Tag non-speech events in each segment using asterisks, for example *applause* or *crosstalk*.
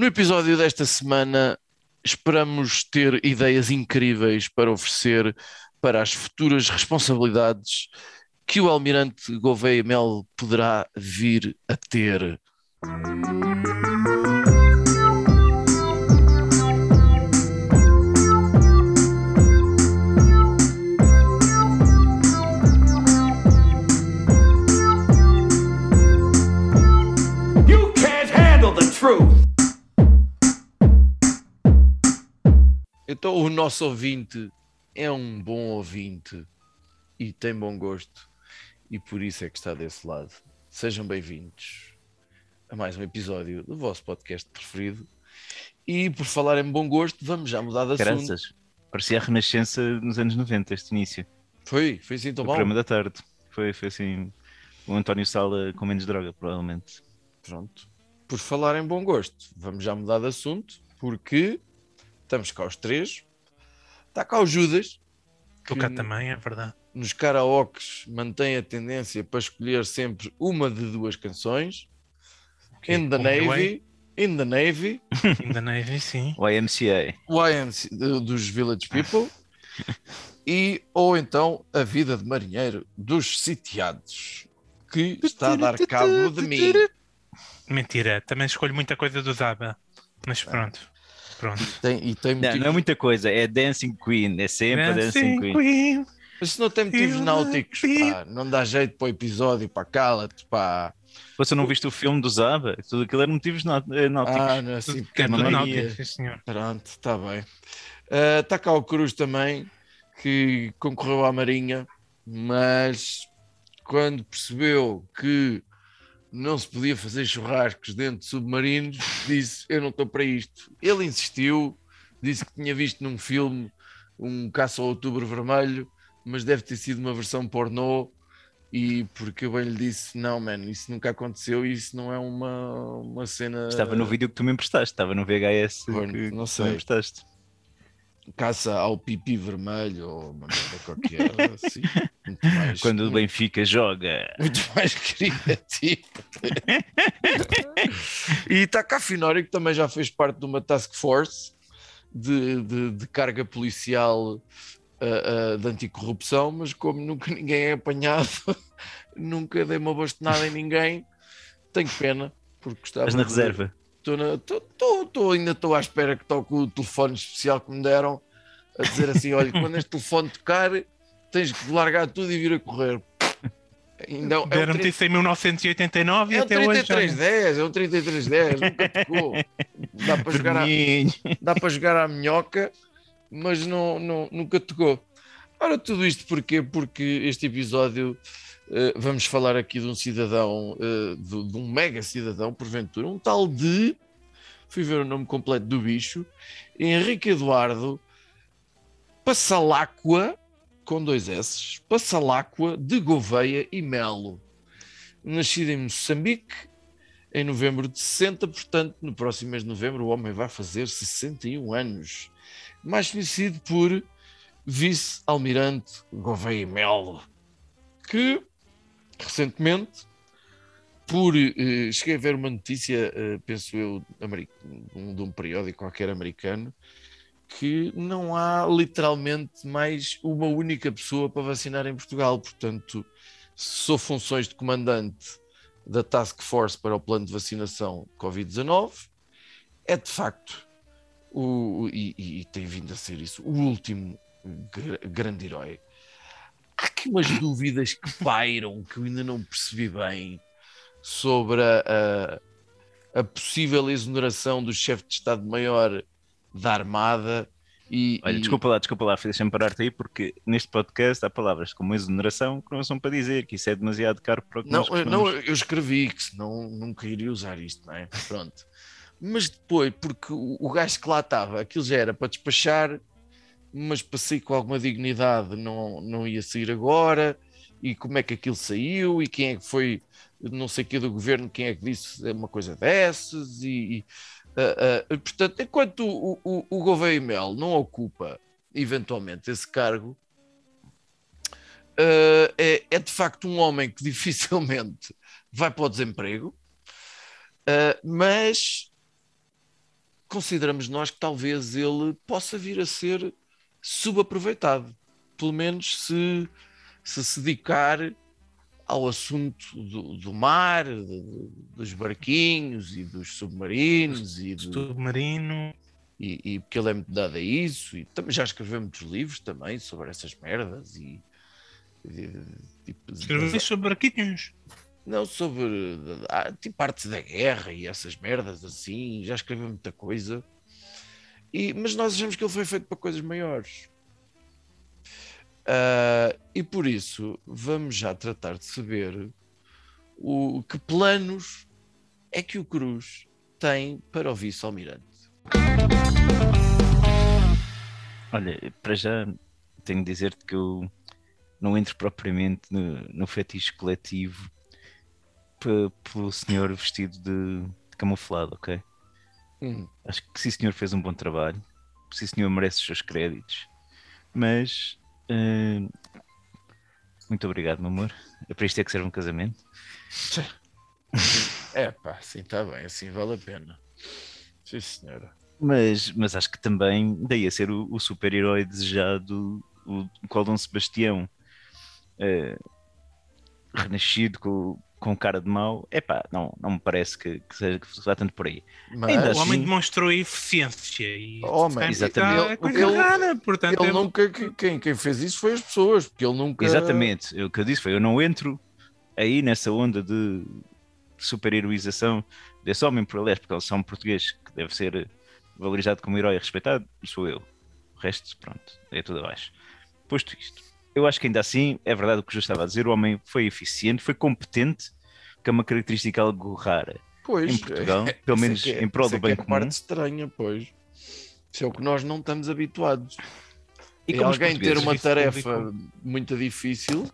No episódio desta semana, esperamos ter ideias incríveis para oferecer para as futuras responsabilidades que o Almirante Gouveia Mel poderá vir a ter. Então, o nosso ouvinte é um bom ouvinte e tem bom gosto, e por isso é que está desse lado. Sejam bem-vindos a mais um episódio do vosso podcast preferido. E por falar em bom gosto, vamos já mudar de assunto. Graças. Parecia a Renascença nos anos 90, este início. Foi, foi assim tão o mal. programa da tarde. Foi, foi assim. O António Sala com menos droga, provavelmente. Pronto. Por falar em bom gosto, vamos já mudar de assunto, porque estamos cá os três. Está cá o Judas, Estou cá também, é verdade. nos karaokes mantém a tendência para escolher sempre uma de duas canções. Ok, In the como Navy, In the Navy, *laughs* In the Navy, sim. O IMCA. YMC do- dos Village People e ou então A Vida de Marinheiro dos Sitiados, que está a dar cabo de mim. Mentira, também escolho muita coisa do Zaba. Mas pronto. Pronto. Tem, e tem Não, motivos, não é muita coisa, é Dancing Queen, é sempre a Dancing Queen. Queen. mas se não tem motivos náuticos, pá, não dá jeito para o episódio, para cala-te, pá. Você não viste o filme do Zaba? Tudo aquilo era motivos eh, náuticos. Ah, não é assim, É pequena tudo mania. náutico, sim, senhor. Pronto, está bem. Está cá o Cruz também, que concorreu à Marinha, mas quando percebeu que não se podia fazer churrascos dentro de submarinos, disse: Eu não estou para isto. Ele insistiu, disse que tinha visto num filme um caça ao outubro vermelho, mas deve ter sido uma versão pornô. E porque eu bem lhe disse: Não, mano, isso nunca aconteceu e isso não é uma, uma cena. Estava no vídeo que tu me emprestaste, estava no VHS que, não que tu sei. me emprestaste. Caça ao pipi vermelho ou uma merda qualquer, *laughs* assim, muito mais, Quando o muito, Benfica joga. muito mais criativo. *laughs* e está cá Finório, que também já fez parte de uma task force de, de, de carga policial ah, ah, de anticorrupção, mas como nunca ninguém é apanhado, *laughs* nunca dei uma bastonada em ninguém, tenho pena, porque gostava Estás na de- reserva. Tô na- tô- tô- tô- ainda estou à espera que toque o telefone especial que me deram a dizer assim: olha, quando este telefone tocar, tens que largar tudo e vir a correr. É um, é um, Deram-me tri- isso em 1989 e é um até hoje. olha. 3310, é um 3310, nunca tocou. Dá para jogar, à, dá para jogar à minhoca, mas não, não, nunca tocou. Ora, tudo isto porquê? Porque este episódio vamos falar aqui de um cidadão, eh, de, de um mega cidadão, porventura, um tal de. Fui ver o nome completo do bicho, Henrique Eduardo Passaláqua, com dois S, Passaláqua de Gouveia e Melo. Nascido em Moçambique em novembro de 60, portanto, no próximo mês de novembro, o homem vai fazer 61 anos. Mais conhecido por Vice-Almirante Gouveia e Melo, que recentemente, por. eh, cheguei a ver uma notícia, eh, penso eu, um- de um periódico qualquer americano, que não há literalmente mais uma única pessoa para vacinar em Portugal. Portanto, sou funções de comandante da Task Force para o plano de vacinação Covid-19. É de facto, o, e, e tem vindo a ser isso, o último gra- grande herói. Há aqui umas dúvidas que pairam que eu ainda não percebi bem sobre a, a- a possível exoneração do chefe de Estado-Maior da Armada. E, Olha, e- desculpa lá, desculpa lá, deixa-me parar-te aí, porque neste podcast há palavras como exoneração que não são para dizer, que isso é demasiado caro para o que Não, nós eu- não, eu escrevi que senão nunca iria usar isto, não é? Pronto. Mas depois, porque o, o gajo que lá estava, aquilo já era para despachar, mas passei com alguma dignidade, não, não ia sair agora, e como é que aquilo saiu, e quem é que foi, não sei que do governo, quem é que disse uma coisa dessas, e, e, ah, ah, portanto, enquanto o, o, o Gouveia Mel não ocupa eventualmente esse cargo, ah, é, é de facto um homem que *laughs* dificilmente vai para o desemprego, mas consideramos nós que talvez ele possa vir a ser subaproveitado. Pelo menos se se, se dedicar ao assunto do, do mar, de- dos barquinhos e dos submarinos e, do, Submarino. e, e porque ele é muito dado a isso e também já escreveu muitos livros também sobre essas merdas e, e- tipo, Escreveu das- sobre barquinhos. não sobre ah, tipo artes da guerra e essas merdas assim, já escreveu muita coisa. E, mas nós achamos que ele foi feito para coisas maiores. Ah, e por isso vamos já tratar de saber o que planos é que o Cruz tem para o vice-almirante. Olha, para já tenho de dizer-te que eu não entro propriamente no, no fetiche coletivo pe- pelo senhor vestido de, de camuflado, ok? Hum, Acho que sim, senhor fez um bom trabalho. Sim, senhor merece os seus créditos. Mas. eh, muito obrigado, meu amor. É para isto é que serve um casamento. É pá, sim, está bem, assim vale a pena. Sim, senhora. Mas, mas acho que também daí a ser o, o super-herói desejado, o, o qual Dom Sebastião eh, renascido com, com cara de mau. Epá, não, não me parece que, que seja que vá tanto por aí. Mas Ainda O assim- homem demonstrou eficiência e Homem, sempre exatamente. está a coisa Ele- rara, portanto ele ele- nunca, quem, quem fez isso foi as pessoas, porque ele nunca. Exatamente, o que eu disse foi: eu não entro aí nessa onda de super-heroização desse homem, por aliás, porque ele é um português que deve ser valorizado como herói e respeitado, sou eu. O resto, pronto, é tudo abaixo. Posto isto, eu acho que ainda assim é verdade o que eu já estava a dizer: o homem foi eficiente, foi competente, que é uma característica algo rara Pois, em Portugal, é- pelo é menos é- em prol isso é do que bem é comum. parte estranha, pois. Isso é o que nós não estamos habituados. E os alguém ter uma tarefa muito difícil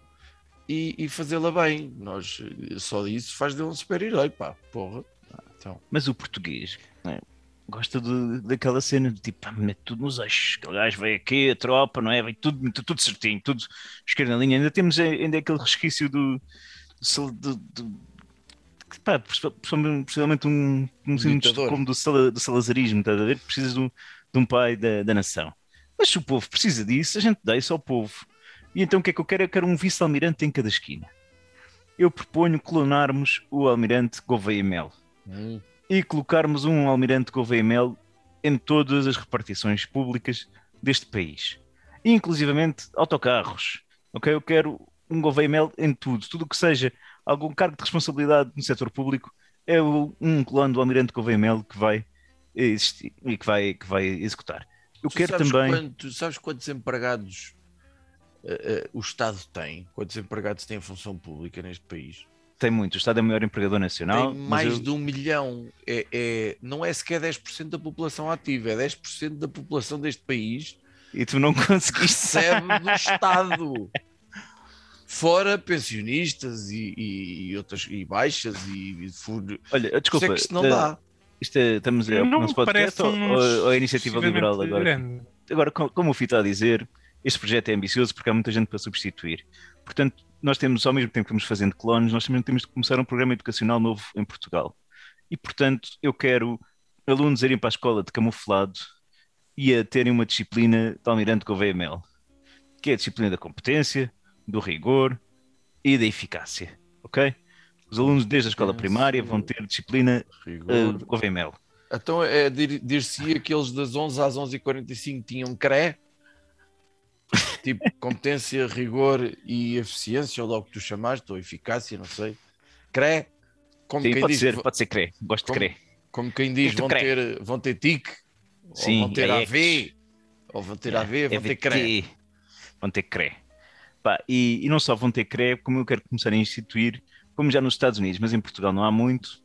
e, e fazê-la bem. Nós só isso faz dele um super-herói, pá, porra. Ah, Então, Mas o português né, gosta de, daquela cena de tipo, ah, mete tudo nos eixos. Aquele gajo veio aqui, a tropa, não é? Vem tudo, tudo, certinho, tudo esquerda na linha. Ainda temos ainda aquele resquício do. do, do, do pá, possivelmente um, um como do, sala- do salazarismo, estás a ver? Precisas de um, de um pai da, da nação. Mas se o povo precisa disso, a gente dá isso ao povo. E então o que é que eu quero? Eu quero um vice-almirante em cada esquina. Eu proponho clonarmos o almirante Gouveia Melo hum, e colocarmos um almirante Gouveia Melo em todas as repartições públicas deste país, inclusivamente autocarros. Ok, eu quero um Gouveia Melo em tudo, tudo o que seja algum cargo de responsabilidade no setor público é um clone do almirante Gouveia Melo que vai existir e que vai, que vai executar. Eu tu quero sabes também. quanto- sabes quantos empregados eh, eh, o Estado tem? Quantos empregados tem a função pública neste país? Tem muito, o Estado é o maior empregador nacional. tem mas mais eu- de um milhão. É, é- não é sequer 10% da população ativa, é 10% da população deste país E tu não *laughs* conseguiste. recebe do Estado. Fora pensionistas e, e- e outras e baixas e, e fundo. Olha, Isso desculpa, é que isto não eh, dá. isto é- estamos a não nosso me podcast parece ou, um ou- a iniciativa liberal agora? grande. agora, co- como o Fito está a dizer, este projeto é ambicioso porque há muita gente para substituir. Portanto, nós temos, ao mesmo tempo que vamos fazendo clones, nós também temos de começar um programa educacional novo em Portugal. E, portanto, eu quero alunos irem para a escola de camuflado e a terem uma disciplina de Almirante Gouveia Mel, que é a disciplina da competência, do rigor e da eficácia. Ok? Os alunos desde a escola primária vão ter disciplina Rigor. uh, Gouveia Mel. Então é dir- dir-se-ia que eles das 11 às 11h45 tinham CRE, tipo competência, rigor e eficiência, ou logo que tu chamaste, ou eficácia, não sei. CRE, como Sim, quem pode diz, ser, pode ser CRE. Gosto Como- de CRE. como quem diz vão ter, vão ter TIC, Sim, ou vão ter é AV, ou vão ter AV, vão ter EVT. CRE. Vão ter CRE. Pá, e, e não só vão ter CRE, como eu quero começar a instituir, como já nos Estados Unidos, mas em Portugal não há muito.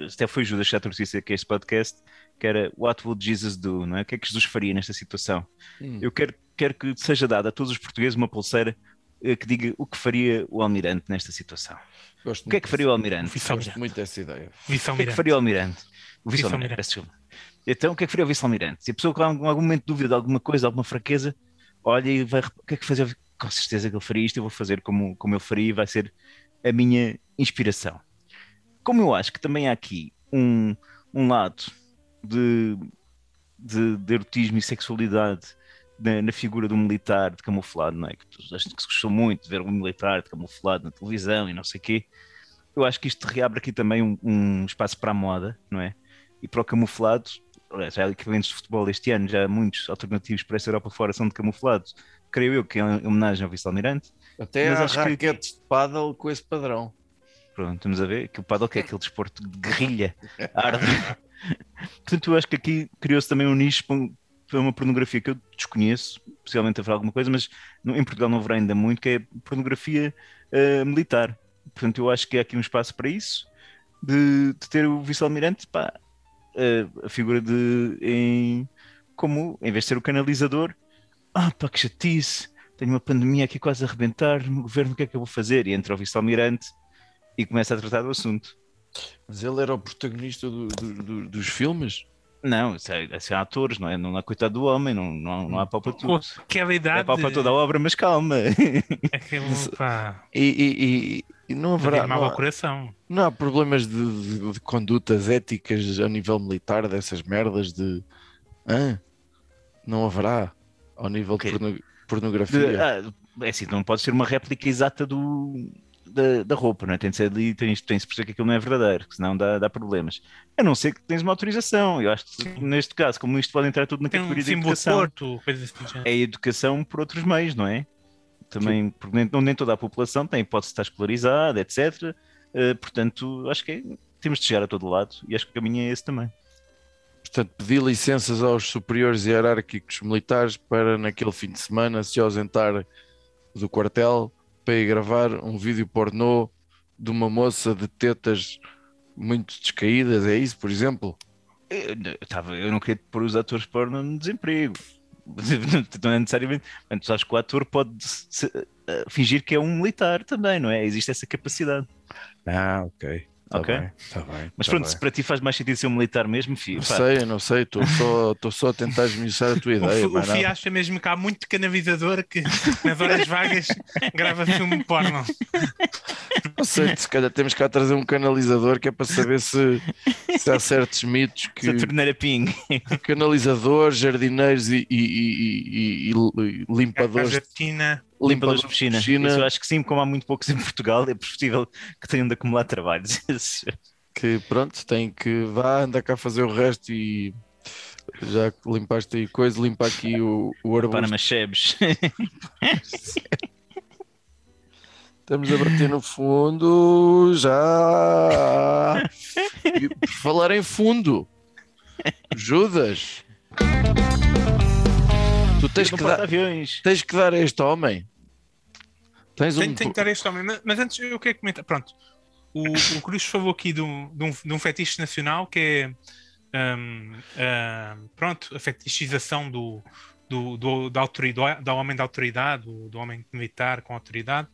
Até foi Judas que já trouxe aqui este podcast, que era What would Jesus do? Não é? O que é que Jesus faria nesta situação? Hum. Eu quero, quero que seja dada a todos os portugueses uma pulseira eh, que diga o que faria o Almirante nesta situação. Gosto O que é que faria o Almirante? Gosto muito dessa ideia. O que é que faria o Almirante? O vice-almirante. Então, o que é que faria o vice-almirante? Se a pessoa com algum, algum momento de dúvida, alguma coisa, alguma fraqueza, olha e vai. O que é que fazia? Com certeza que ele faria isto, eu vou fazer como, como eu faria e vai ser a minha inspiração. Como eu acho que também há aqui um, um lado de, de, de erotismo e sexualidade na, na figura do militar de camuflado, não é? Que acho que se gostou muito de ver um militar de camuflado na televisão e não sei o quê. Eu acho que isto reabre aqui também um, um espaço para a moda, não é? E para o camuflado, já há equipamentos de futebol este ano, já há muitos alternativos para essa Europa fora são de camuflados. Creio eu que é em homenagem ao vice-almirante. Até há acho que- raquetes de paddle com esse padrão. Pronto, estamos a ver que o paddle que é aquele desporto de guerrilha, arde. *laughs* Portanto, eu acho que aqui criou-se também um nicho para uma pornografia que eu desconheço, possivelmente haverá alguma coisa, mas em Portugal não haverá ainda muito, que é pornografia eh, militar. Portanto, eu acho que há aqui um espaço para isso, de, de ter o vice-almirante, pá, eh, a figura de, em, como, em vez de ser o canalizador, ah, pá, que chatice, tenho uma pandemia aqui quase a arrebentar, no governo o que é que eu vou fazer? E entra o vice-almirante e começa a tratar do assunto. Mas ele era o protagonista do- do- do- dos filmes? Não, isso é, isso é atores, não é? Não há coitado do homem, não, não, não há pau para tudo. aquela É idade. pau para toda a obra, mas calma. *laughs* Aquele, pá, E, e- e- e não haverá. Não ao há, coração. não há problemas de, de- de condutas éticas a nível militar dessas merdas de. Hã? Não haverá ao nível Ok. de porno- De- pornografia. ah, é assim, não pode ser uma réplica exata do, da, da roupa, não é? Tem de ser ali, tens, tens de perceber que aquilo não é verdadeiro, que senão dá, dá problemas. A não ser que tens uma autorização. Eu acho que neste caso, como isto pode entrar tudo na Tem um categoria de educação, Porto, assim. é educação por outros meios, não é? Também, porque nem, nem toda a população tem hipótese de estar escolarizada, etc. Eh, portanto, acho que é- temos de chegar a todo lado e acho que o caminho é esse também. Portanto, pedir licenças aos superiores hierárquicos militares para, naquele fim de semana, se ausentar do quartel para ir gravar um vídeo pornô de uma moça de tetas muito descaídas. É isso, por exemplo? Eu, eu tava, eu não queria pôr os atores porno no desemprego. *laughs* Não é necessariamente. Tu sabes que o ator pode se- eh, fingir que é um militar também, não é? Existe essa capacidade. Ah, ok. Tá Ok. bem, tá bem. Mas tá pronto, bem. se para ti faz mais sentido ser um militar mesmo, filho. Não sei, não sei, estou só, estou só a tentar esmiuçar a tua *laughs* O, ideia. O mais Fi nada. acha mesmo que há muito canavizador que nas horas vagas grava filme porno. Não sei, se calhar temos cá trazer um canalizador que é para saber se, se há certos mitos que Essa torneira ping. canalizadores, jardineiros e, e- e- e- e limpadores. Limpadores limpadores de piscina. Isso eu acho que sim, como há muito poucos em Portugal, é possível que tenham de acumular trabalhos. *laughs* que pronto, tem que vá, anda cá fazer o resto e já que limpaste aí coisa, limpa aqui o, o arbusto. Para Machebes. *laughs* Estamos a bater no fundo já. E por falar em fundo, Judas, tu tens que, dar, aviões. tens que dar a este homem. Tens um. Tem, tem que dar este homem. Mas, mas antes eu quero comentar. Pronto. O, o Cruz falou aqui de um, de, um, de um fetiche nacional que é hum, hum, pronto, a fetichização do, do, do, da autoridade, do homem da autoridade, do, do homem militar com autoridade.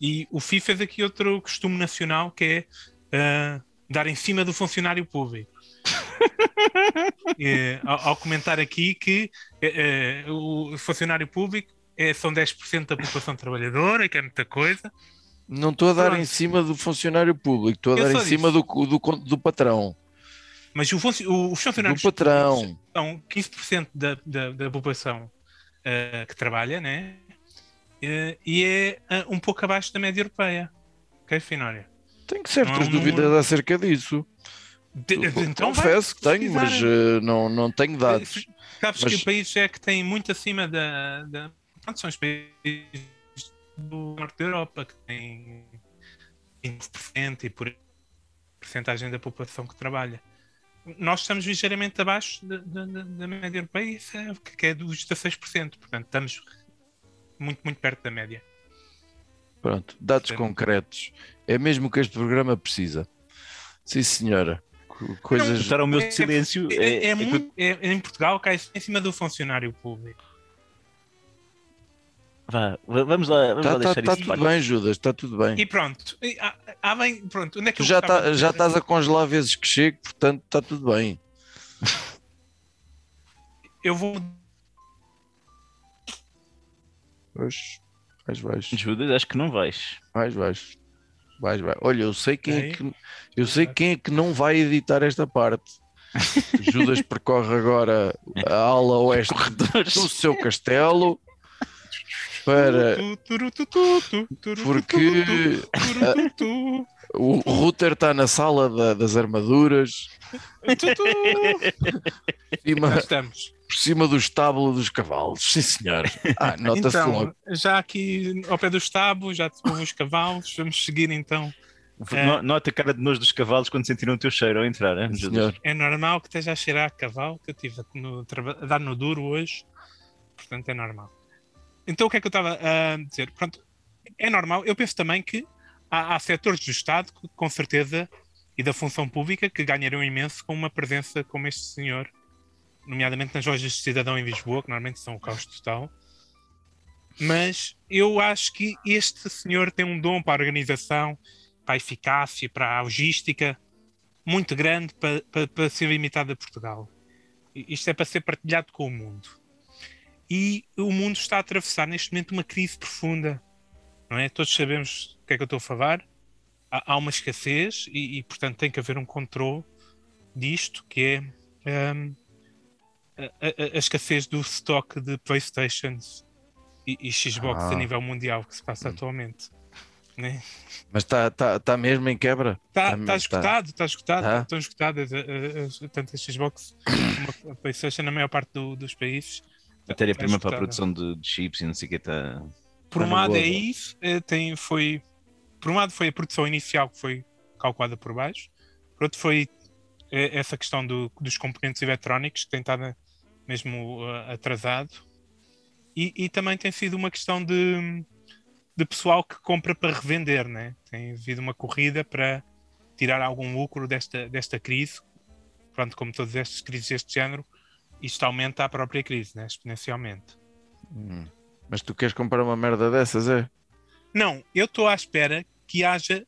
E o FI fez aqui outro costume nacional que é ah, dar em cima do funcionário público. Eh, *laughs* ao, ao comentar aqui que eh, eh, o funcionário público é, são 10% da população trabalhadora, que é muita coisa. Não estou a dar Pronto. em cima do funcionário público, estou a Eu dar em cima do, do, do patrão. Mas o o- os Do funcionários patrão. públicos são 15% da, da, da população eh, que trabalha, né? Eh, e é eh, um pouco abaixo da média europeia. Ok, Finória? Tenho certas Não é dúvidas número- acerca disso. Então Confesso que tenho, mas eh, não, não tenho dados. Sabes Mas- que o país é que tem muito acima da. da pronto, são os países do norte da Europa que têm 20% e por aí porcentagem da população que trabalha. Nós estamos ligeiramente abaixo da, da, da- da média europeia, isso é, que é dos 16%. Portanto, estamos muito, muito perto da média. Pronto, dados concretos. É mesmo o que este programa precisa. Sim, senhora. Co- Coisas. Estar ao meu É- silêncio. É, É, é é eu- muito- é- em Portugal cai em cima do funcionário público. Vá, va- vamos lá, vamos Tá, lá tá, deixar tá isso de tudo bem, Judas, está tudo bem. E pronto. E, há, há bem, pronto. Onde é que Tu já, tá, já estás a congelar vezes que chego, portanto está tudo bem. *laughs* Eu vou. Pois, vais, vais, Judas, acho que não vais. vais, vais. Vais, vais. Olha, eu sei quem é que eu sei quem é que não vai editar esta parte. Judas percorre agora a ala oeste do seu castelo para porque o router está na sala da- das armaduras cima, Já estamos. Por cima do estábulo dos cavalos. Sim, senhor. *laughs* Ah, nota-se Então, logo. já aqui ao pé do estábulo, já te os cavalos, vamos seguir então. É. No- Nota a cara de nojo dos cavalos quando sentiram o teu cheiro ao entrar, hein. É normal que esteja a cheirar a cavalo, que eu estive a dar no duro hoje, portanto é normal. Então o que é que eu estava a dizer? Pronto, é normal, eu penso também que há, há setores do Estado, que, com certeza, e da função pública, que ganhariam imenso com uma presença como este senhor, nomeadamente nas lojas de cidadão em Lisboa, que normalmente são o caos total. Mas eu acho que este senhor tem um dom para a organização, para a eficácia, para a logística, muito grande para, para, para ser limitado a Portugal. Isto é para ser partilhado com o mundo. E o mundo está a atravessar neste momento uma crise profunda. Não é? Todos sabemos do que é que eu estou a falar. Há, uma escassez e, e, portanto, tem que haver um controle disto, que é hum, a, a- a escassez do estoque de Playstations e, e Xbox Ah. a nível mundial que se passa atualmente. Né? Mas está tá, tá mesmo em quebra? Está Tá tá esgotado, está esgotado, Tá? estão esgotadas tanto a Xbox como a PlayStation na maior parte do- dos países. Matéria-prima para a esgotada. produção de, de chips e não sei o que está. Por um Tá lado é isso, eh, tem, foi, por um lado foi a produção inicial que foi calculada por baixo, por outro foi eh, essa questão do- dos componentes eletrónicos que tem estado mesmo eh, atrasado e, e também tem sido uma questão de, de pessoal que compra para revender, né? tem havido uma corrida para tirar algum lucro desta, desta crise, pronto, como todas estas crises deste género, isto aumenta a própria crise, né? exponencialmente. Hum. Mas tu queres comprar uma merda dessas, é? Não, eu estou à espera que haja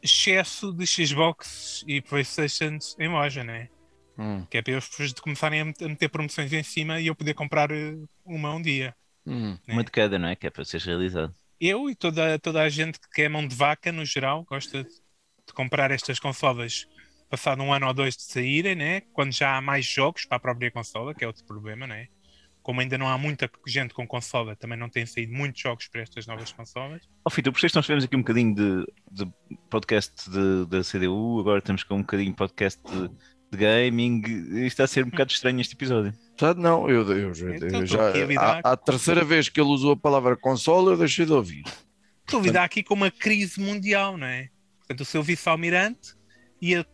excesso de Xbox e Playstations em loja, né? Hum. Que é para eles começarem a met- a meter promoções em cima e eu poder comprar eh, uma um dia. Hum. né? Uma de cada, não é? Que é para ser realizado. Eu e toda, toda a gente que quer mão de vaca, no geral, gosta de, de comprar estas consolas passado um ano ou dois de saírem, né? Quando já há mais jogos para a própria consola, que é outro problema, né? Como ainda não há muita gente com consola, também não têm saído muitos jogos para estas novas consolas. Ó, Fito, por isso nós tivemos aqui um bocadinho de, de podcast de- da CDU, agora estamos com um bocadinho de podcast de, de gaming. Isto está a ser um bocado estranho este episódio. Tá, não, eu, eu, eu, Então, eu já. A, a terceira vez que ele usou a palavra console, eu deixei de ouvir. Estou a lidar aqui com uma crise mundial, não é? Portanto, o seu vice-almirante ia,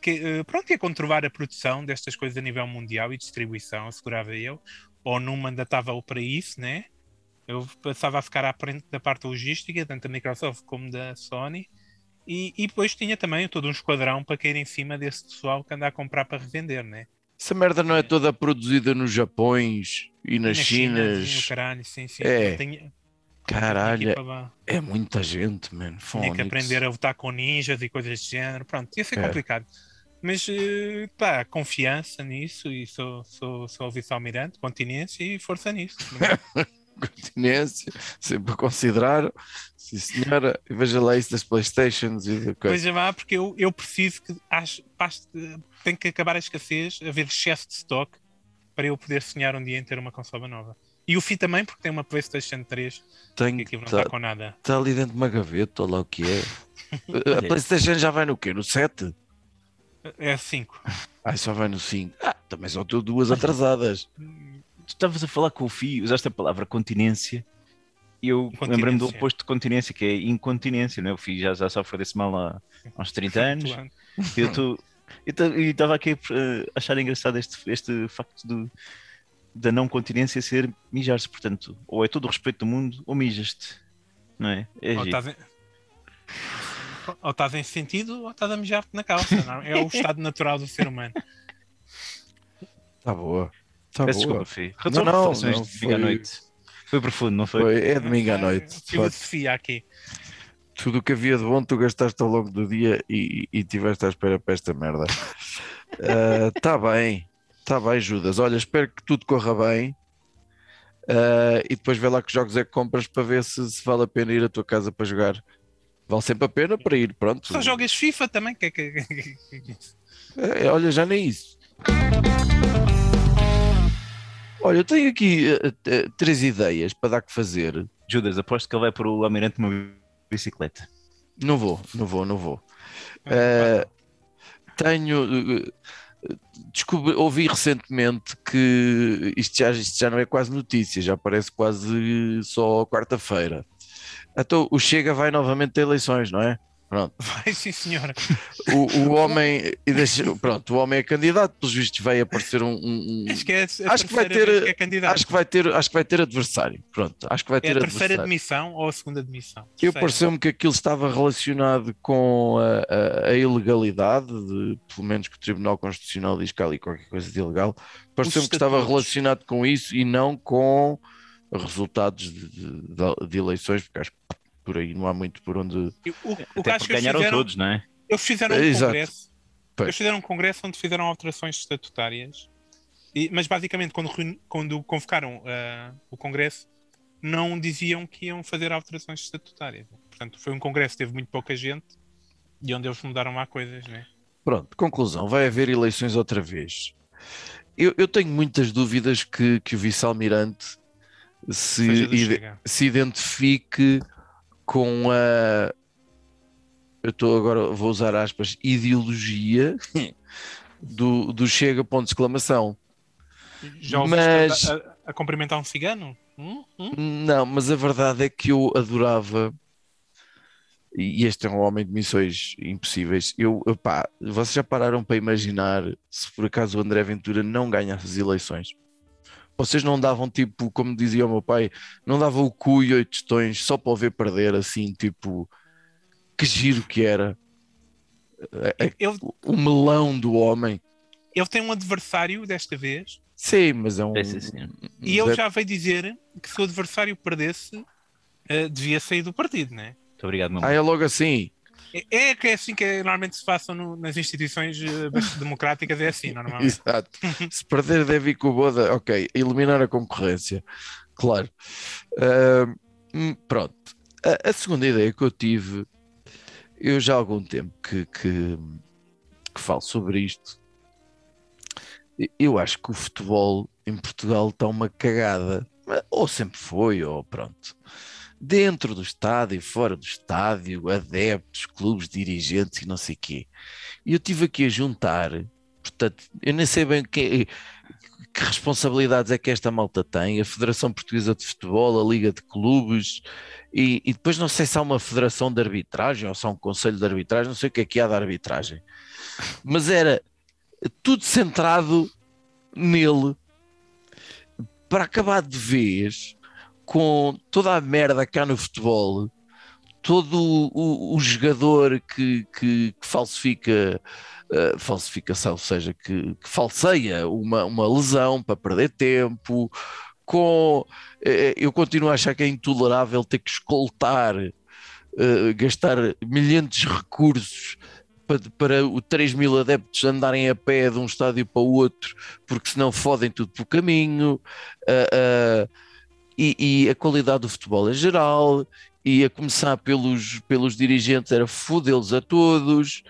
que, eh, pronto, ia controlar a produção destas coisas a nível mundial e distribuição, assegurava eu. Ou não mandatava-o para isso, né? Eu passava a ficar à frente da parte logística, tanto da Microsoft como da Sony. E, e depois tinha também todo um esquadrão para cair em cima desse pessoal que anda a comprar para revender, né? Essa merda não é toda produzida nos Japões e nas Na China, Chinas. sim, caralho, sim, sim. É. Tinha- Caralho, lá. é muita gente, mano. Tinha que aprender a lutar com ninjas e coisas desse género. Pronto, ia ser É. complicado. Mas, eh, pá, confiança nisso e sou, sou, sou vice-almirante, continência e força nisso. *laughs* Continência, sempre a considerar. Sim, senhora. E veja lá isso das Playstations e da coisa. Veja lá, porque eu, eu preciso que acho, tem que acabar a escassez, haver excesso de stock para eu poder sonhar um dia em ter uma consola nova. E o Fi também, porque tem uma PlayStation 3 que Tenho aqui não tá, está com nada. tá ali dentro de uma gaveta, olha lá o que é. *laughs* A Playstation já vai no quê? No 7? É 5. Ah, só vai no 5. Ah, também só tenho duas atrasadas. *laughs* Tu estavas a falar com o Fio, usaste a palavra continência. E eu lembrei-me do oposto de continência, que é incontinência, não é? O Fio já, já sofre desse mal há, há uns 30 anos. E eu estou. E estava aqui a achar engraçado este, este facto de, da não continência ser mijar-se. Portanto, ou é todo o respeito do mundo, ou mijas-te. Não é? É Ou estás em... ou estás em sentido ou estás a mijar-te na calça. não é? É o *laughs* estado natural do ser humano. Tá boa. Tá Peço boa. desculpa, Fio. Não, não, não, de domingo à foi- noite. Foi profundo, não foi? Foi, é domingo à noite. de facto. Filosofia aqui. Tudo o que havia de bom tu gastaste ao longo do dia e, e tiveste à espera para esta merda. Está *laughs* bem, está bem, Judas. Olha, espero que tudo corra bem. Ah, e depois vê lá que jogos é que compras para ver se, se vale a pena ir à tua casa para jogar. Vale sempre a pena para ir, pronto. Só jogas FIFA também? Que, é que, *laughs* É, olha, já nem isso. Olha, eu tenho aqui eh, eh, três ideias para dar que fazer. Judas, aposto que ele vai para o Almirante numa bicicleta. Não vou, não vou, não vou. Eh, tenho. Descobri, ouvi recentemente que isto já, isto já não é quase notícia, já parece quase só quarta-feira. Então o Chega vai novamente ter eleições, não é? Pronto. *laughs* Vai sim, senhora. O, o homem, e deixa- pronto, o homem é candidato, pelos vistos vai aparecer um. um- Acho que é Acho que vai ter- que é candidato. acho que vai ter, acho que vai ter adversário. Pronto, acho que vai É ter a terceira demissão ou a segunda demissão? Eu pareceu-me que aquilo estava relacionado com a, a- a ilegalidade, de- pelo menos que o Tribunal Constitucional diz que há ali qualquer coisa de ilegal. Pareceu-me que estava relacionado com isso e não com resultados de, de- de- de eleições, porque acho que por aí não há muito por onde. O, o Até que ganharam fizeram, todos, não é? eles fizeram um Exato. congresso. Pois. Eles fizeram um congresso onde fizeram alterações estatutárias. E- mas basicamente, quando, quando convocaram ah, o congresso, não diziam que iam fazer alterações estatutárias. Portanto, foi um congresso que teve muito pouca gente e onde eles mudaram lá coisas, né? Pronto, conclusão: vai haver eleições outra vez. Eu, eu tenho muitas dúvidas que, que o vice-almirante se, ide- se identifique com a. Eu estou agora, vou usar aspas, ideologia do, do Chega, ponto de exclamação. Já Mas- a, a- a cumprimentar um cigano? Hum? Hum? Não, mas a verdade é que eu adorava, e este é um homem de missões impossíveis. Eu, pá, vocês já pararam para imaginar se por acaso o André Ventura não ganhasse as eleições? Vocês não davam tipo, como dizia o meu pai, não davam o cu e oito tostões só para o ver perder, assim, tipo, que giro que era. É- é Ele, O melão do homem. ele tem um adversário desta vez Sim, mas é um. É, sim, sim. e ele já veio dizer que se o adversário perdesse, ah, devia sair do partido, né? Muito obrigado, meu Ah, é logo assim. É, é que é assim que normalmente se façam no- nas instituições eh, *laughs* democráticas, é assim, normalmente. Exato. Se perder, deve ir com o Boda. Ok, eliminar a concorrência. Claro. Hum, pronto. A, a segunda ideia que eu tive, eu já há algum tempo que, que, que falo sobre isto. Eu acho que o futebol em Portugal está uma cagada. Ou sempre foi, ou pronto. Dentro do estádio, fora do estádio, adeptos, clubes, dirigentes e não sei quê. E eu tive aqui a juntar portanto, eu nem sei bem que, que responsabilidades é que esta malta tem, a Federação Portuguesa de Futebol, a Liga de Clubes, e, e depois não sei se há uma federação de arbitragem ou se há um conselho de arbitragem, não sei o que é que há da arbitragem, mas era tudo centrado nele. Para acabar de vez com toda a merda há no futebol, todo o, o- o jogador que, que- que falsifica uh, falsificação, ou seja, que, que falseia uma, uma lesão para perder tempo, com eh, eu continuo a achar que é intolerável ter que escoltar, eh, gastar milhentos recursos para, para o 3 mil adeptos andarem a pé de um estádio para o outro, porque senão fodem tudo pelo caminho, ah, e, e a qualidade do futebol em geral, e a começar pelos, pelos dirigentes era fodê-los a todos,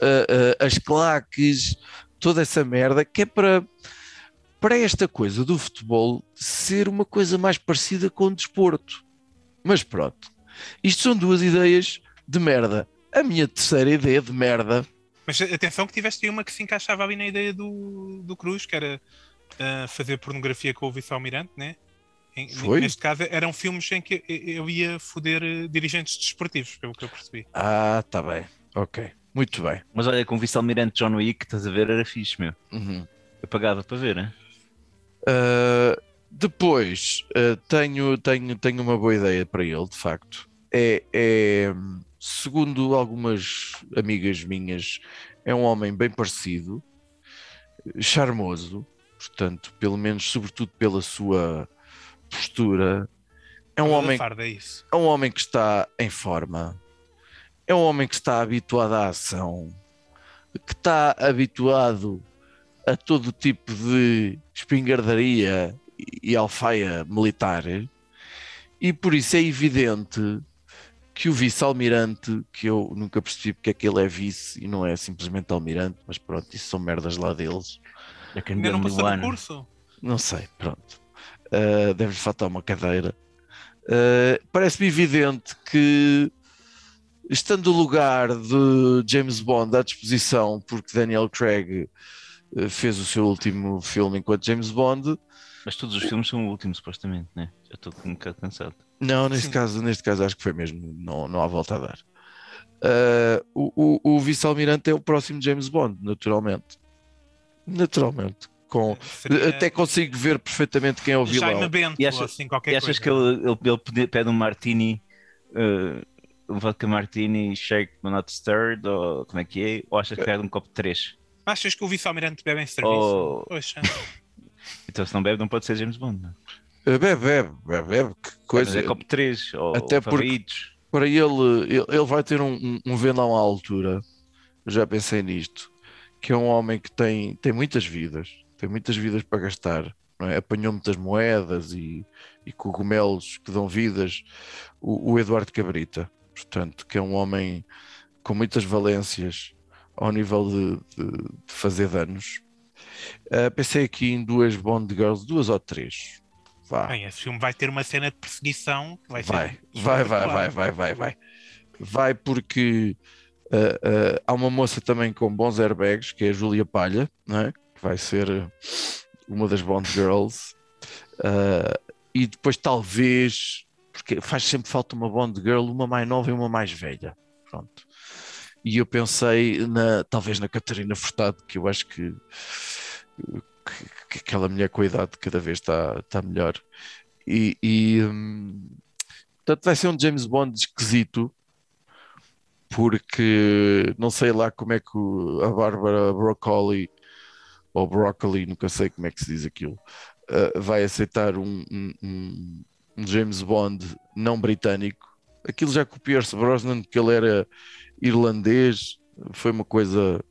ah, ah, as claques, toda essa merda, que é para, para esta coisa do futebol ser uma coisa mais parecida com o desporto. Mas pronto, isto são duas ideias de merda. A minha terceira ideia de merda Mas atenção que tiveste uma que se encaixava ali na ideia do, do Cruz, que era ah, fazer pornografia com o vice-almirante, né? Em- Foi? Neste caso eram filmes em que eu ia foder eh, dirigentes desportivos, pelo que eu percebi. Ah, tá bem. Ok. Muito bem. Mas olha, com o vice-almirante John Wick, estás a ver, era fixe, meu. Uhum. Eu pagava para ver, né? Uh, depois, uh, tenho, tenho, tenho uma boa ideia para ele, de facto. É, é, segundo algumas amigas minhas, é um homem bem parecido, charmoso, portanto, pelo menos, sobretudo pela sua postura. É um homem farda, é isso. é um homem que está em forma, é um homem que está habituado à ação, que está habituado a todo tipo de espingardaria e- alfaia militar, e por isso é evidente que o vice-almirante, que eu nunca percebi porque é que ele é vice e não é simplesmente almirante, mas pronto, isso são merdas lá deles. Can Ainda não passou one. no curso? Não sei, pronto. Uh, Deve-lhe faltar uma cadeira. Uh, Parece-me evidente que, estando o lugar de James Bond à disposição, porque Daniel Craig uh, fez o seu último filme enquanto James Bond, Mas todos os filmes são o último, supostamente, né? Já estou um bocado cansado. não, neste Sim. caso, neste caso acho que foi mesmo, não, não há volta a dar. Uh, o o- o vice-almirante é o próximo James Bond, naturalmente. Naturalmente. Com, Seria Até consigo ver perfeitamente quem é o vilão. Jaime Bento, E achas- ou assim, qualquer E achas coisa. que ele, ele, ele pede- pede um martini, uh, um vodka martini, shake but not stirred, ou como é que é? Ou achas que pede um copo de três? Achas que o vice-almirante bebe em serviço? Oh. Poxa, *laughs* Então se não bebe não pode ser James Bond, não? Uh, Bebe, bebe, bebe, bebe, que Mas coisa. é copo de três, ou, Até ou porque- favoritos. para ele, ele, ele vai ter um, um, venão à altura. Eu já pensei nisto. Que é um homem que tem, tem muitas vidas, tem muitas vidas para gastar. é? Apanhou muitas moedas e, e cogumelos que dão vidas. O, o Eduardo Cabrita, portanto, que é um homem com muitas valências ao nível de, de- de fazer danos. Ah, pensei aqui em duas Bond Girls, duas ou três. Vá. bem, esse filme vai ter uma cena de perseguição que vai, Vai, ser vai, vai, vai, vai, vai, vai. Vai porque ah, ah, há uma moça também com bons airbags, que é a Júlia Palha, não é? Que vai ser ah, uma das Bond Girls. Ah, e depois talvez, porque faz sempre falta uma Bond Girl, uma mais nova e uma mais velha. Pronto. E eu pensei na, talvez na Catarina Furtado, que eu acho que, que, que aquela mulher com a idade cada vez está, está melhor. E, e, hum, portanto vai ser um James Bond esquisito, porque não sei lá como é que a Bárbara Broccoli ou Broccoli, nunca sei como é que se diz aquilo, uh, vai aceitar um, um- um- James Bond não britânico. Aquilo já com o Pierce Brosnan, que ele era irlandês, foi uma coisa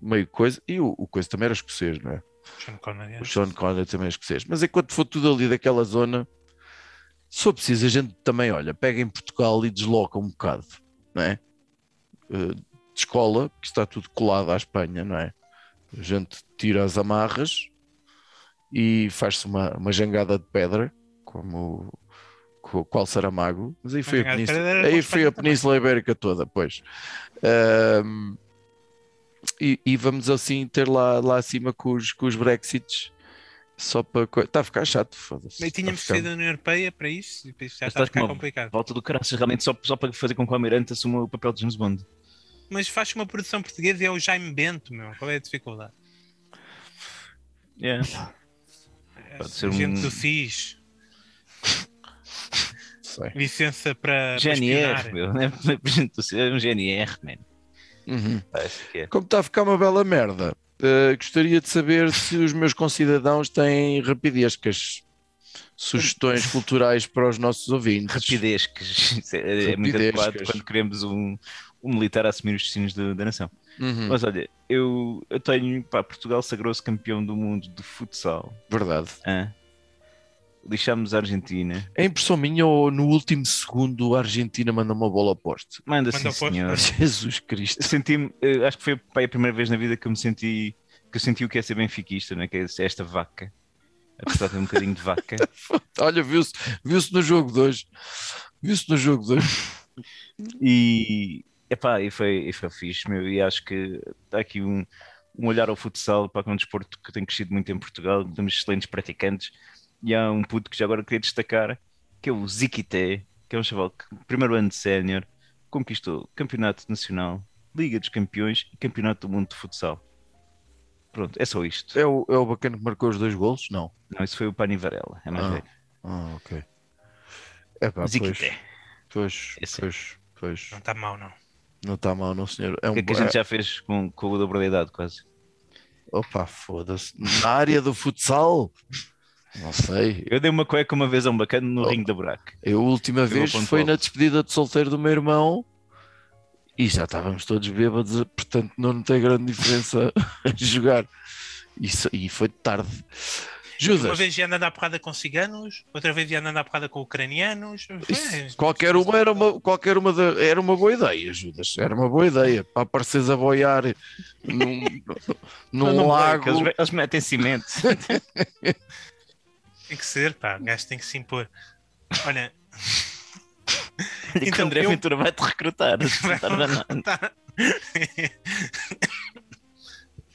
meio coisa, e o, o coisa também era escocês, não é? Sean Connery, O Sean Connery também é escocês. Mas enquanto for tudo ali daquela zona, se for preciso, a gente também, olha, pega em Portugal e desloca um bocado, não é? Eh, de escola, que está tudo colado à Espanha, não é? A gente tira as amarras e faz-se uma, uma jangada de pedra, como o qual Saramago, mas aí foi a Península, aí foi a. Península Ibérica toda, pois. Ahm, e, e vamos assim ter lá, lá acima com os, com os Brexits só para. Está a ficar chato, foda-se. E tínhamos saído da União Europeia para isso, e para isso já está a ficar complicado. Volta do caraças, realmente só, só para fazer com que o Almirante assuma o papel de James Bond. Mas faz uma produção portuguesa e é o Jaime Bento, meu. Qual é a dificuldade? Yeah. É, Pode ser gente um- do SIS, Sei. licença para, GNR, meu. *laughs* Não é é um GNR, man. Uhum. É. Como está a ficar uma bela merda, eh, gostaria de saber se os meus concidadãos têm rapidescas sugestões *laughs* culturais para os nossos ouvintes. Isso é, é muito adequado quando queremos um, um militar a assumir os destinos da, da nação. Uhum, Mas olha, eu, eu tenho. Pá, Portugal sagrou-se campeão do mundo de futsal. Verdade. Hã? Lixámos a Argentina. É impressão minha ou no último segundo a Argentina manda uma bola oposta? Manda Manda sim, ao senhor. *laughs* Jesus Cristo. Senti-me, eh, acho que foi pá, a primeira vez na vida que eu me senti que eu senti o que é ser benfiquista, não é? Que é esta vaca. Apesar de ter um bocadinho de vaca. *laughs* Olha, viu-se viu no jogo de hoje. Viu-se no jogo de hoje. E, epá, e, foi, e foi fixe, meu. E acho que está aqui um, um olhar ao futsal, para que é um desporto que tem crescido muito em Portugal. Temos excelentes praticantes. E há um puto que já agora queria destacar, que é o Ziquité, que é um chaval que, primeiro ano de sénior, conquistou Campeonato Nacional, Liga dos Campeões e Campeonato do Mundo de Futsal. Pronto, é só isto. É o, é o bacana que marcou os dois golos? Não. Não, isso foi o Pani Varela, é mais Ah. velho. Ah, ok. É pá, pois, Ziquité. pois, pois, pois. Não está mal, não. Não está mal, não, senhor. É O um que é que a gente já fez com, com o dobro da idade, quase? Opa, foda-se. Na área do futsal? Não sei. Eu dei uma cueca uma vez a um bacana no Oh. ringue da buraco. Eu, a última vez foi na despedida de solteiro do meu irmão e já estávamos todos bêbados, portanto não notei grande diferença *laughs* jogar. Isso, e foi tarde. Judas, vez ia andando à porrada com ciganos, outra vez ia andando à porrada com ucranianos. isso, É, qualquer uma era uma, qualquer uma da- era uma boa ideia, Judas. Era uma boa ideia para apareceres a boiar num, *laughs* num Não, não, lago. Eles, eles metem cimento. *laughs* Tem que ser, pá, o gajo tem que se impor. Olha, *laughs* e que Então, o André eu- Ventura vai-te recrutar. Não tarda nada. Tá.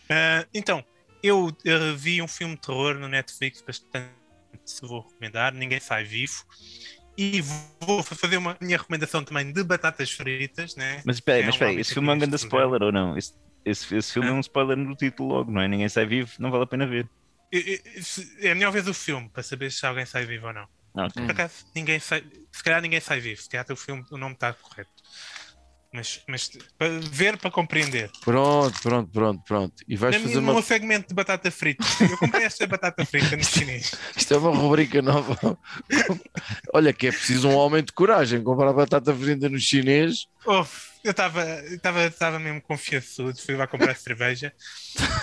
Ah, então, eu eh, vi um filme de terror no Netflix bastante vou recomendar, Ninguém Sai Vivo. E vou fazer uma minha recomendação também de batatas fritas, né? Mas espera aí, É mas espera aí, esse filme é um grande spoiler ou não? Esse, esse, esse filme é um spoiler no título logo, não é? Ninguém sai vivo, não vale a pena ver. É melhor ver o filme para saber se alguém sai vivo ou não. Ah, ok. Por acaso, ninguém sai, se calhar ninguém sai vivo, se calhar o filme o nome está correto. Mas, mas para ver para compreender. Pronto, pronto, pronto, pronto. E vais Na fazer no uma. meu segmento de batata frita. Eu comprei esta batata frita no chinês. *laughs* Isto é uma rubrica nova. *laughs* Olha, que é preciso um homem de coragem comprar batata frita no chinês. Oh, eu estava estava estava mesmo confiançudo, fui lá comprar cerveja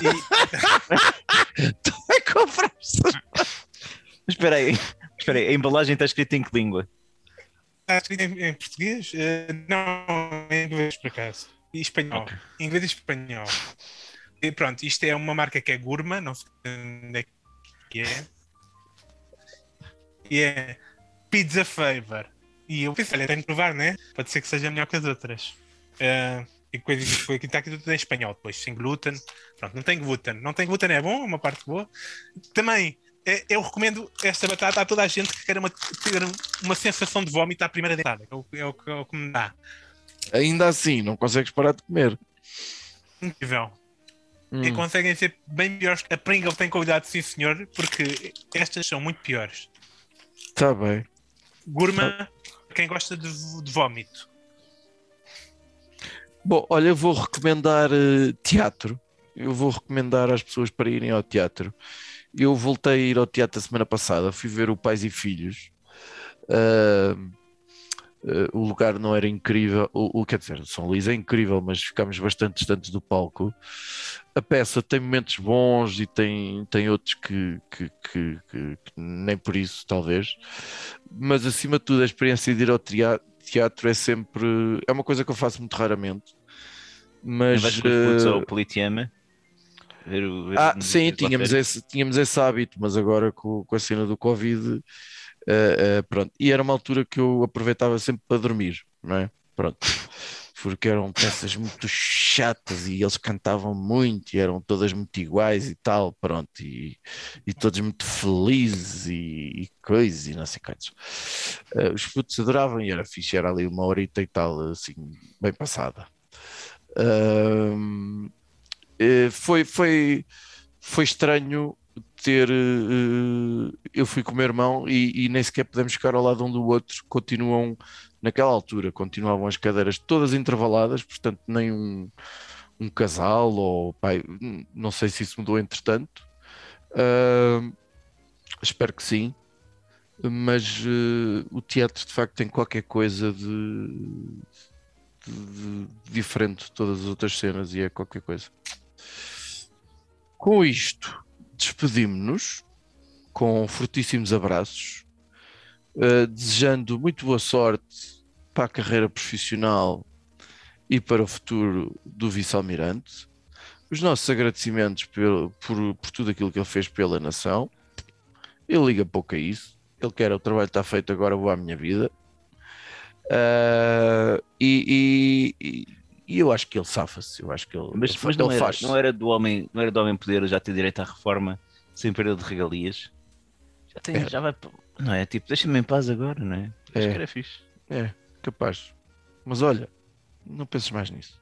e Tu vai comprar Mas espera aí, espera aí, a embalagem está escrita em que língua? Está escrito em, em português? Eh, não, em inglês por acaso. E espanhol. Ok. Inglês e espanhol. E pronto, isto é uma marca que é Gourma, não sei onde é que é. E é Pizza Favor. E eu pensei, olha, tenho de provar, né? Pode ser que seja melhor que as outras. Eh, e coisas que foi aqui, está aqui tudo em espanhol depois, sem glúten. Pronto, não tem glúten. Não tem glúten é bom, é uma parte boa. Também, eu recomendo esta batata a toda a gente que quer uma, ter uma sensação de vómito à primeira dentada. É o, é o, que- é o que me dá. Ainda assim, não consegues parar de comer. Incrível. Hum. E conseguem ser bem piores. A Pringle tem qualidade, sim senhor, porque estas são muito piores. Tá bem. Gourmet, quem gosta de, de vómito. Bom, olha, eu vou recomendar eh, teatro. Eu vou recomendar às pessoas para irem ao teatro. Eu voltei a ir ao teatro a semana passada, fui ver o Pais e Filhos. Ah, ah, o lugar não era incrível, o, o quer dizer, São Luís é incrível, mas ficámos bastante distantes do palco. A peça tem momentos bons e tem, tem outros que, que, que- que- nem por isso, talvez. Mas acima de tudo, a experiência de ir ao teatro é sempre. É uma coisa que eu faço muito raramente. Mas. Vais com os putos eh, ao Politeama? Ver o, ver ah, sim, tínhamos esse, tínhamos esse hábito, mas agora com, com a cena do Covid, eh, eh, pronto. E era uma altura que eu aproveitava sempre para dormir, não é? Pronto. *laughs* Porque eram peças muito chatas e eles cantavam muito e eram todas muito iguais e tal, pronto. E, e todos muito felizes e, e coisas e não sei quantos. Eh, os putos adoravam e era fixe, era ali uma horita e tal, assim, bem passada. Eh, foi, foi, foi estranho ter. eh, eu fui com o meu irmão e, e nem sequer podemos ficar ao lado um do outro. Continuam, naquela altura, continuavam as cadeiras todas intervaladas, portanto, nem um, um casal ou pai, não sei se isso mudou entretanto. Ahm, espero que sim. Mas eh, o teatro de facto tem qualquer coisa de, de- de diferente de todas as outras cenas e é qualquer coisa. Com isto, despedimos-nos com fortíssimos abraços, eh, desejando muito boa sorte para a carreira profissional e para o futuro do vice-almirante. Os nossos agradecimentos pelo- por, por tudo aquilo que ele fez pela nação. Ele liga pouco a isso. Ele quer o trabalho está feito, agora vou à minha vida. Ah, e, e- e- e eu acho que ele safa-se. Eu acho que ele, Mas, ele, mas ele não, era, faz. não era do homem, não era do homem poder já ter direito à reforma sem perda de regalias? Já tem, Era. já vai, não é? Tipo, deixa-me em paz agora, não é? Acho É. que era fixe. É, capaz. Mas olha, não penses mais nisso.